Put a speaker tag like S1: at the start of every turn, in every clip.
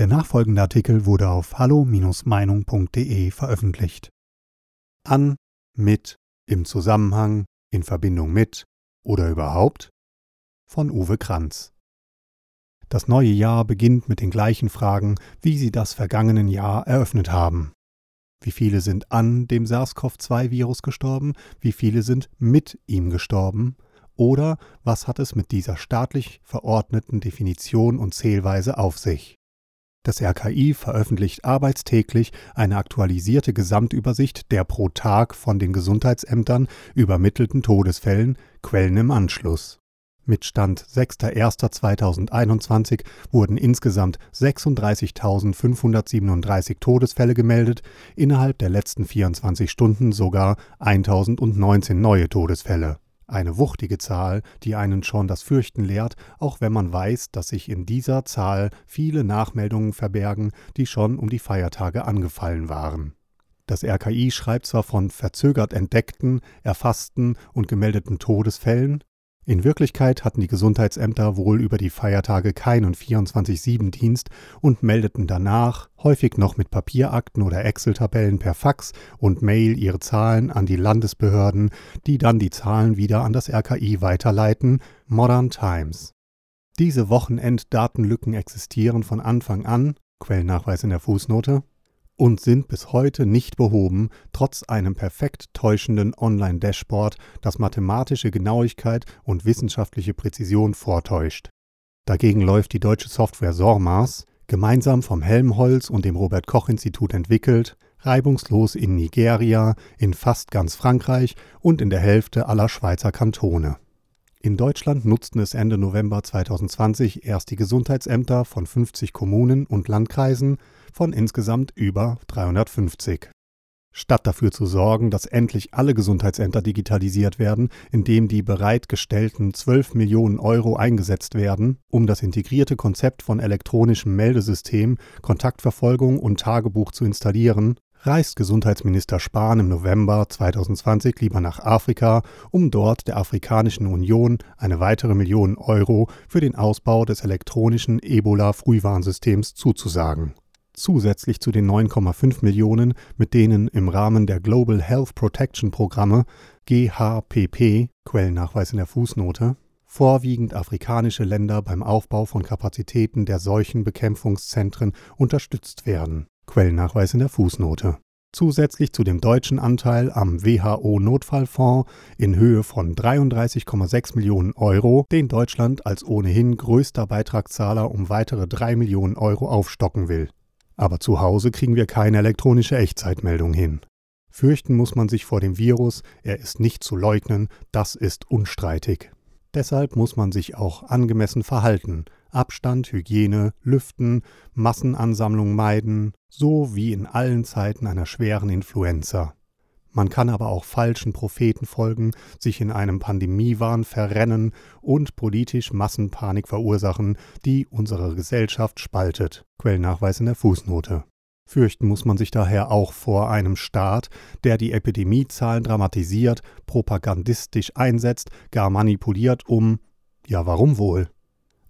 S1: Der nachfolgende Artikel wurde auf hallo-meinung.de veröffentlicht. An, mit, im Zusammenhang, in Verbindung mit oder überhaupt von Uwe Kranz. Das neue Jahr beginnt mit den gleichen Fragen, wie sie das vergangene Jahr eröffnet haben. Wie viele sind an dem SARS-CoV-2-Virus gestorben? Wie viele sind mit ihm gestorben? Oder was hat es mit dieser staatlich verordneten Definition und Zählweise auf sich? Das RKI veröffentlicht arbeitstäglich eine aktualisierte Gesamtübersicht der pro Tag von den Gesundheitsämtern übermittelten Todesfällen, Quellen im Anschluss. Mit Stand 6.1.2021 wurden insgesamt 36.537 Todesfälle gemeldet, innerhalb der letzten 24 Stunden sogar 1.019 neue Todesfälle. Eine wuchtige Zahl, die einen schon das Fürchten lehrt, auch wenn man weiß, dass sich in dieser Zahl viele Nachmeldungen verbergen, die schon um die Feiertage angefallen waren. Das RKI schreibt zwar von verzögert entdeckten, erfassten und gemeldeten Todesfällen, in Wirklichkeit hatten die Gesundheitsämter wohl über die Feiertage keinen 24-7-Dienst und meldeten danach, häufig noch mit Papierakten oder Excel-Tabellen per Fax und Mail ihre Zahlen an die Landesbehörden, die dann die Zahlen wieder an das RKI weiterleiten, Modern Times. Diese Wochenenddatenlücken existieren von Anfang an, Quellennachweis in der Fußnote, und sind bis heute nicht behoben, trotz einem perfekt täuschenden Online-Dashboard, das mathematische Genauigkeit und wissenschaftliche Präzision vortäuscht. Dagegen läuft die deutsche Software SORMAS, gemeinsam vom Helmholtz und dem Robert Koch Institut entwickelt, reibungslos in Nigeria, in fast ganz Frankreich und in der Hälfte aller Schweizer Kantone. In Deutschland nutzten es Ende November 2020 erst die Gesundheitsämter von 50 Kommunen und Landkreisen von insgesamt über 350. Statt dafür zu sorgen, dass endlich alle Gesundheitsämter digitalisiert werden, indem die bereitgestellten 12 Millionen Euro eingesetzt werden, um das integrierte Konzept von elektronischem Meldesystem, Kontaktverfolgung und Tagebuch zu installieren, reist Gesundheitsminister Spahn im November 2020 lieber nach Afrika, um dort der Afrikanischen Union eine weitere Million Euro für den Ausbau des elektronischen Ebola-Frühwarnsystems zuzusagen. Zusätzlich zu den 9,5 Millionen, mit denen im Rahmen der Global Health Protection Programme GHPP Quellennachweis in der Fußnote vorwiegend afrikanische Länder beim Aufbau von Kapazitäten der Seuchenbekämpfungszentren unterstützt werden Quellennachweis in der Fußnote. Zusätzlich zu dem deutschen Anteil am WHO-Notfallfonds in Höhe von 33,6 Millionen Euro, den Deutschland als ohnehin größter Beitragszahler um weitere 3 Millionen Euro aufstocken will. Aber zu Hause kriegen wir keine elektronische Echtzeitmeldung hin. Fürchten muss man sich vor dem Virus, er ist nicht zu leugnen, das ist unstreitig. Deshalb muss man sich auch angemessen verhalten, Abstand, Hygiene, Lüften, Massenansammlung meiden, so wie in allen Zeiten einer schweren Influenza. Man kann aber auch falschen Propheten folgen, sich in einem Pandemiewahn verrennen und politisch Massenpanik verursachen, die unsere Gesellschaft spaltet. Quellnachweis in der Fußnote. Fürchten muss man sich daher auch vor einem Staat, der die Epidemiezahlen dramatisiert, propagandistisch einsetzt, gar manipuliert, um ja warum wohl?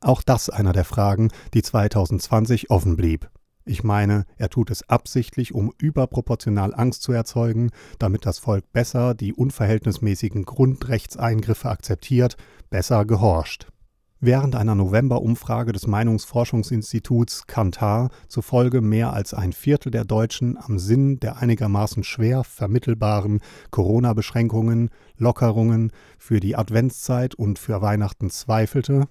S1: Auch das einer der Fragen, die 2020 offen blieb. Ich meine, er tut es absichtlich, um überproportional Angst zu erzeugen, damit das Volk besser die unverhältnismäßigen Grundrechtseingriffe akzeptiert, besser gehorcht. Während einer November-Umfrage des Meinungsforschungsinstituts Kantar zufolge mehr als ein Viertel der Deutschen am Sinn der einigermaßen schwer vermittelbaren Corona-Beschränkungen, Lockerungen für die Adventszeit und für Weihnachten zweifelte,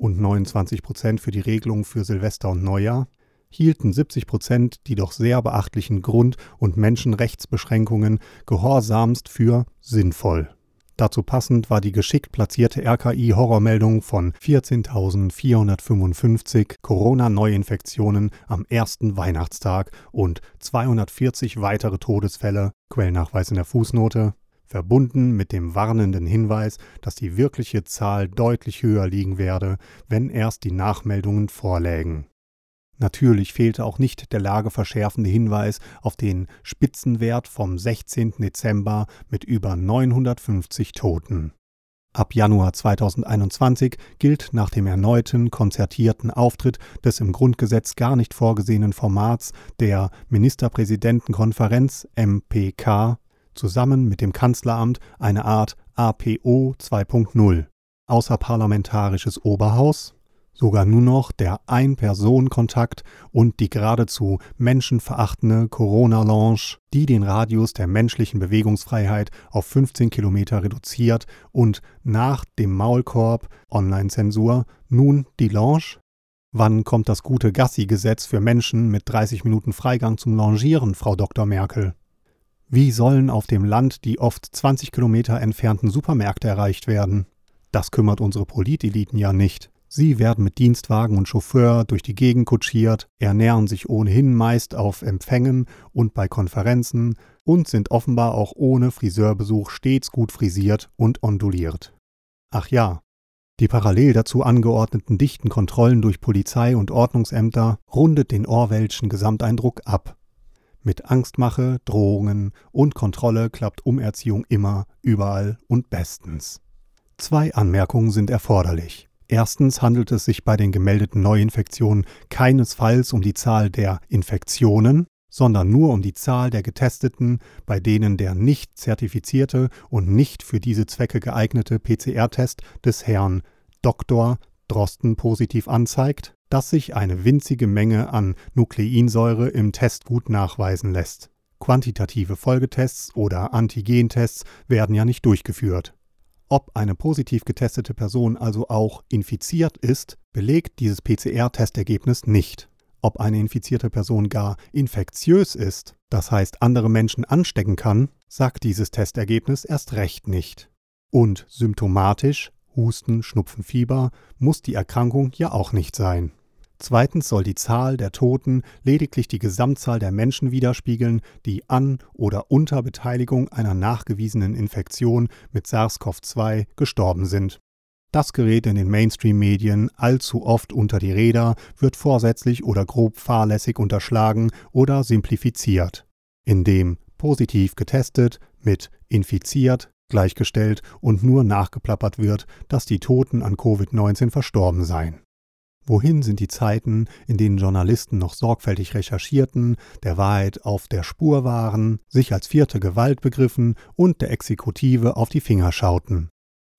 S1: und 29 Prozent für die Regelung für Silvester und Neujahr, hielten 70 Prozent die doch sehr beachtlichen Grund- und Menschenrechtsbeschränkungen gehorsamst für sinnvoll. Dazu passend war die geschickt platzierte RKI-Horrormeldung von 14.455 Corona-Neuinfektionen am ersten Weihnachtstag und 240 weitere Todesfälle, Quellnachweis in der Fußnote, verbunden mit dem warnenden Hinweis, dass die wirkliche Zahl deutlich höher liegen werde, wenn erst die Nachmeldungen vorlägen. Natürlich fehlte auch nicht der lageverschärfende Hinweis auf den Spitzenwert vom 16. Dezember mit über 950 Toten. Ab Januar 2021 gilt nach dem erneuten konzertierten Auftritt des im Grundgesetz gar nicht vorgesehenen Formats der Ministerpräsidentenkonferenz MPK zusammen mit dem Kanzleramt eine Art APO 2.0 außerparlamentarisches Oberhaus sogar nur noch der Ein-Personen-Kontakt und die geradezu menschenverachtende Corona-Lounge, die den Radius der menschlichen Bewegungsfreiheit auf 15 Kilometer reduziert und nach dem Maulkorb Online-Zensur nun die Lounge? Wann kommt das gute Gassi-Gesetz für Menschen mit 30 Minuten Freigang zum Longieren, Frau Dr. Merkel? Wie sollen auf dem Land die oft 20 Kilometer entfernten Supermärkte erreicht werden? Das kümmert unsere Politeliten ja nicht. Sie werden mit Dienstwagen und Chauffeur durch die Gegend kutschiert, ernähren sich ohnehin meist auf Empfängen und bei Konferenzen und sind offenbar auch ohne Friseurbesuch stets gut frisiert und onduliert. Ach ja, die parallel dazu angeordneten dichten Kontrollen durch Polizei und Ordnungsämter rundet den Orwellschen Gesamteindruck ab. Mit Angstmache, Drohungen und Kontrolle klappt Umerziehung immer, überall und bestens. Zwei Anmerkungen sind erforderlich. Erstens handelt es sich bei den gemeldeten Neuinfektionen keinesfalls um die Zahl der Infektionen, sondern nur um die Zahl der Getesteten, bei denen der nicht zertifizierte und nicht für diese Zwecke geeignete PCR-Test des Herrn Dr. Drosten positiv anzeigt, dass sich eine winzige Menge an Nukleinsäure im Test gut nachweisen lässt. Quantitative Folgetests oder Antigentests werden ja nicht durchgeführt. Ob eine positiv getestete Person also auch infiziert ist, belegt dieses PCR-Testergebnis nicht. Ob eine infizierte Person gar infektiös ist, das heißt andere Menschen anstecken kann, sagt dieses Testergebnis erst recht nicht. Und symptomatisch, Husten, Schnupfen, Fieber, muss die Erkrankung ja auch nicht sein. Zweitens soll die Zahl der Toten lediglich die Gesamtzahl der Menschen widerspiegeln, die an oder unter Beteiligung einer nachgewiesenen Infektion mit SARS-CoV-2 gestorben sind. Das gerät in den Mainstream-Medien allzu oft unter die Räder, wird vorsätzlich oder grob fahrlässig unterschlagen oder simplifiziert, indem positiv getestet mit infiziert gleichgestellt und nur nachgeplappert wird, dass die Toten an Covid-19 verstorben seien. Wohin sind die Zeiten, in denen Journalisten noch sorgfältig recherchierten, der Wahrheit auf der Spur waren, sich als vierte Gewalt begriffen und der Exekutive auf die Finger schauten?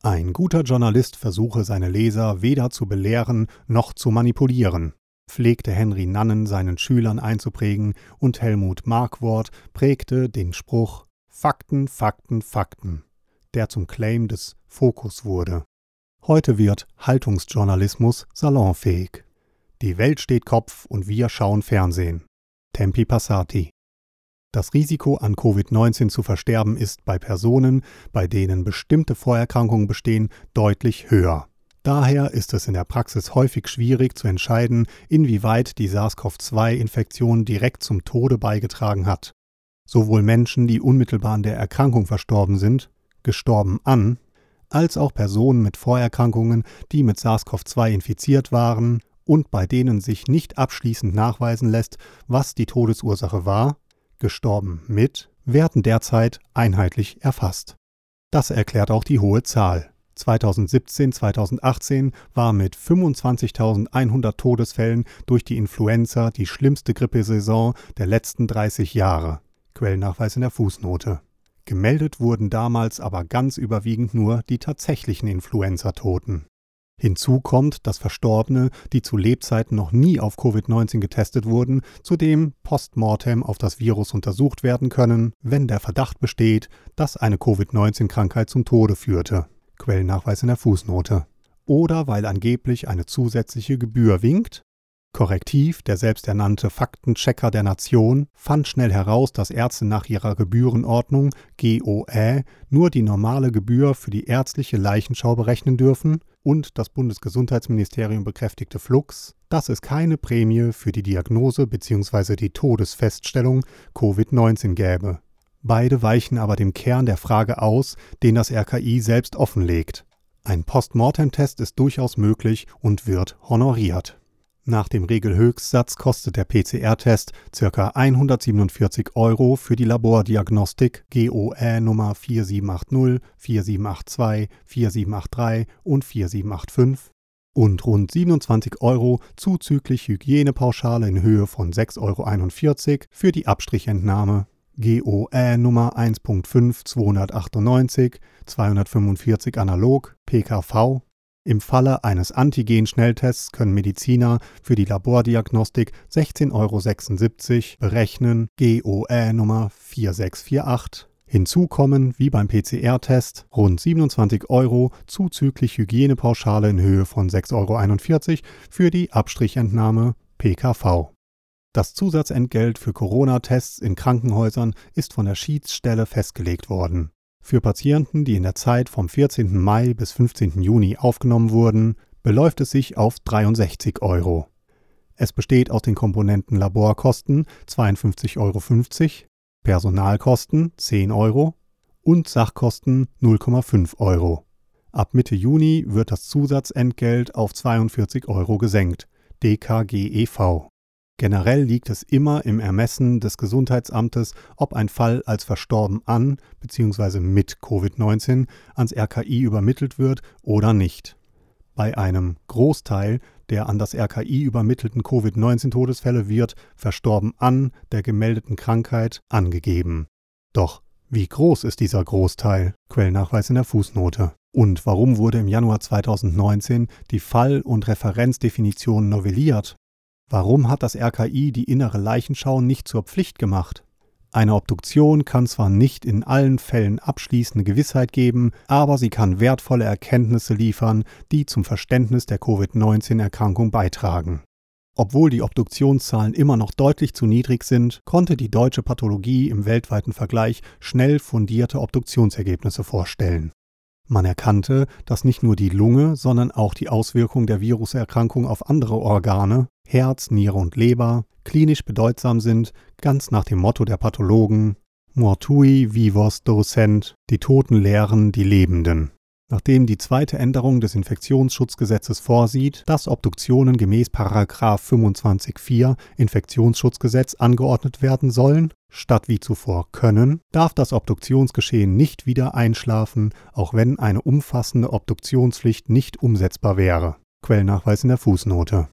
S1: Ein guter Journalist versuche seine Leser weder zu belehren noch zu manipulieren, pflegte Henry Nannen seinen Schülern einzuprägen und Helmut Markwort prägte den Spruch Fakten, Fakten, Fakten, der zum Claim des Fokus wurde. Heute wird Haltungsjournalismus salonfähig. Die Welt steht Kopf und wir schauen Fernsehen. Tempi Passati. Das Risiko, an Covid-19 zu versterben, ist bei Personen, bei denen bestimmte Vorerkrankungen bestehen, deutlich höher. Daher ist es in der Praxis häufig schwierig zu entscheiden, inwieweit die SARS-CoV-2-Infektion direkt zum Tode beigetragen hat. Sowohl Menschen, die unmittelbar an der Erkrankung verstorben sind, gestorben an, als auch Personen mit Vorerkrankungen, die mit SARS-CoV-2 infiziert waren und bei denen sich nicht abschließend nachweisen lässt, was die Todesursache war, gestorben mit, werden derzeit einheitlich erfasst. Das erklärt auch die hohe Zahl. 2017-2018 war mit 25.100 Todesfällen durch die Influenza die schlimmste Grippesaison der letzten 30 Jahre. Quellnachweis in der Fußnote. Gemeldet wurden damals aber ganz überwiegend nur die tatsächlichen Influenza-Toten. Hinzu kommt, dass Verstorbene, die zu Lebzeiten noch nie auf Covid-19 getestet wurden, zudem postmortem auf das Virus untersucht werden können, wenn der Verdacht besteht, dass eine Covid-19-Krankheit zum Tode führte. Quellennachweis in der Fußnote. Oder weil angeblich eine zusätzliche Gebühr winkt, Korrektiv, der selbsternannte Faktenchecker der Nation, fand schnell heraus, dass Ärzte nach ihrer Gebührenordnung GOE nur die normale Gebühr für die ärztliche Leichenschau berechnen dürfen und das Bundesgesundheitsministerium bekräftigte Flux, dass es keine Prämie für die Diagnose bzw. die Todesfeststellung Covid-19 gäbe. Beide weichen aber dem Kern der Frage aus, den das RKI selbst offenlegt. Ein Postmortem-Test ist durchaus möglich und wird honoriert. Nach dem Regelhöchstsatz kostet der PCR-Test ca. 147 Euro für die Labordiagnostik GOE Nummer 4780, 4782, 4783 und 4785 und rund 27 Euro zuzüglich Hygienepauschale in Höhe von 6,41 Euro für die Abstrichentnahme GOE Nummer 1.5 298 245 analog PKV im Falle eines Antigen-Schnelltests können Mediziner für die Labordiagnostik 16,76 Euro berechnen, GOE Nummer 4648. Hinzu kommen, wie beim PCR-Test, rund 27 Euro zuzüglich Hygienepauschale in Höhe von 6,41 Euro für die Abstrichentnahme PKV. Das Zusatzentgelt für Corona-Tests in Krankenhäusern ist von der Schiedsstelle festgelegt worden. Für Patienten, die in der Zeit vom 14. Mai bis 15. Juni aufgenommen wurden, beläuft es sich auf 63 Euro. Es besteht aus den Komponenten Laborkosten 52,50 Euro, Personalkosten 10 Euro und Sachkosten 0,5 Euro. Ab Mitte Juni wird das Zusatzentgelt auf 42 Euro gesenkt, DKGEV. Generell liegt es immer im Ermessen des Gesundheitsamtes, ob ein Fall als verstorben an bzw. mit Covid-19 ans RKI übermittelt wird oder nicht. Bei einem Großteil der an das RKI übermittelten Covid-19-Todesfälle wird verstorben an der gemeldeten Krankheit angegeben. Doch wie groß ist dieser Großteil? Quellnachweis in der Fußnote. Und warum wurde im Januar 2019 die Fall- und Referenzdefinition novelliert? Warum hat das RKI die innere Leichenschau nicht zur Pflicht gemacht? Eine Obduktion kann zwar nicht in allen Fällen abschließende Gewissheit geben, aber sie kann wertvolle Erkenntnisse liefern, die zum Verständnis der Covid-19-Erkrankung beitragen. Obwohl die Obduktionszahlen immer noch deutlich zu niedrig sind, konnte die deutsche Pathologie im weltweiten Vergleich schnell fundierte Obduktionsergebnisse vorstellen. Man erkannte, dass nicht nur die Lunge, sondern auch die Auswirkungen der Viruserkrankung auf andere Organe, Herz, Niere und Leber, klinisch bedeutsam sind, ganz nach dem Motto der Pathologen Mortui vivos docent, die Toten lehren die Lebenden nachdem die zweite Änderung des Infektionsschutzgesetzes vorsieht, dass Obduktionen gemäß 25.4 Infektionsschutzgesetz angeordnet werden sollen, statt wie zuvor können, darf das Obduktionsgeschehen nicht wieder einschlafen, auch wenn eine umfassende Obduktionspflicht nicht umsetzbar wäre. Quellnachweis in der Fußnote.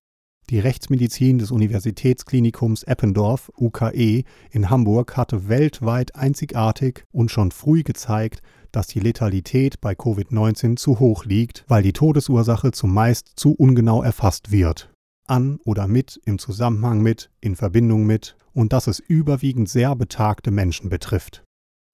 S1: Die Rechtsmedizin des Universitätsklinikums Eppendorf UKE in Hamburg hatte weltweit einzigartig und schon früh gezeigt, dass die Letalität bei Covid-19 zu hoch liegt, weil die Todesursache zumeist zu ungenau erfasst wird. An oder mit, im Zusammenhang mit, in Verbindung mit und dass es überwiegend sehr betagte Menschen betrifft.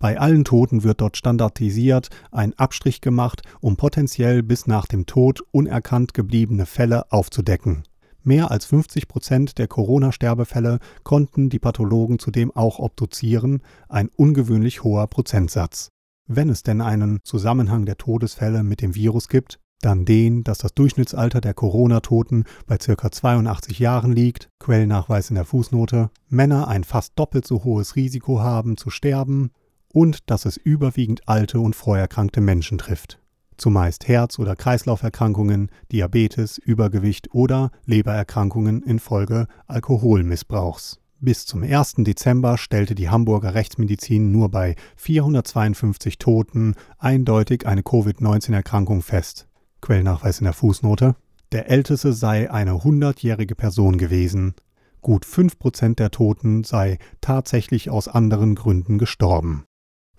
S1: Bei allen Toten wird dort standardisiert ein Abstrich gemacht, um potenziell bis nach dem Tod unerkannt gebliebene Fälle aufzudecken. Mehr als 50 Prozent der Corona-Sterbefälle konnten die Pathologen zudem auch obduzieren, ein ungewöhnlich hoher Prozentsatz. Wenn es denn einen Zusammenhang der Todesfälle mit dem Virus gibt, dann den, dass das Durchschnittsalter der Corona-Toten bei ca. 82 Jahren liegt, Quellnachweis in der Fußnote, Männer ein fast doppelt so hohes Risiko haben zu sterben und dass es überwiegend alte und vorerkrankte Menschen trifft. Zumeist Herz- oder Kreislauferkrankungen, Diabetes, Übergewicht oder Lebererkrankungen infolge Alkoholmissbrauchs. Bis zum 1. Dezember stellte die Hamburger Rechtsmedizin nur bei 452 Toten eindeutig eine Covid-19-Erkrankung fest. Quellnachweis in der Fußnote. Der älteste sei eine 100-jährige Person gewesen. Gut 5% der Toten sei tatsächlich aus anderen Gründen gestorben.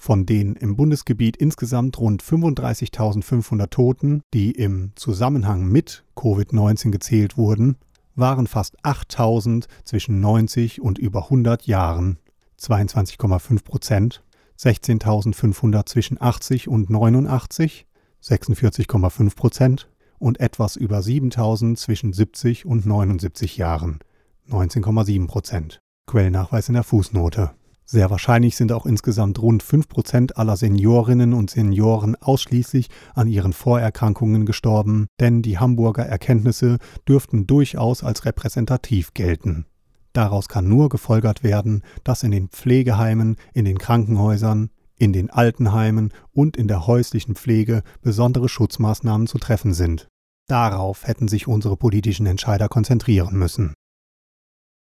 S1: Von den im Bundesgebiet insgesamt rund 35.500 Toten, die im Zusammenhang mit Covid-19 gezählt wurden, waren fast 8000 zwischen 90 und über 100 Jahren, 22,5 Prozent, 16.500 zwischen 80 und 89, 46,5 Prozent und etwas über 7000 zwischen 70 und 79 Jahren, 19,7 Prozent. Quellnachweis in der Fußnote. Sehr wahrscheinlich sind auch insgesamt rund 5% aller Seniorinnen und Senioren ausschließlich an ihren Vorerkrankungen gestorben, denn die Hamburger Erkenntnisse dürften durchaus als repräsentativ gelten. Daraus kann nur gefolgert werden, dass in den Pflegeheimen, in den Krankenhäusern, in den Altenheimen und in der häuslichen Pflege besondere Schutzmaßnahmen zu treffen sind. Darauf hätten sich unsere politischen Entscheider konzentrieren müssen.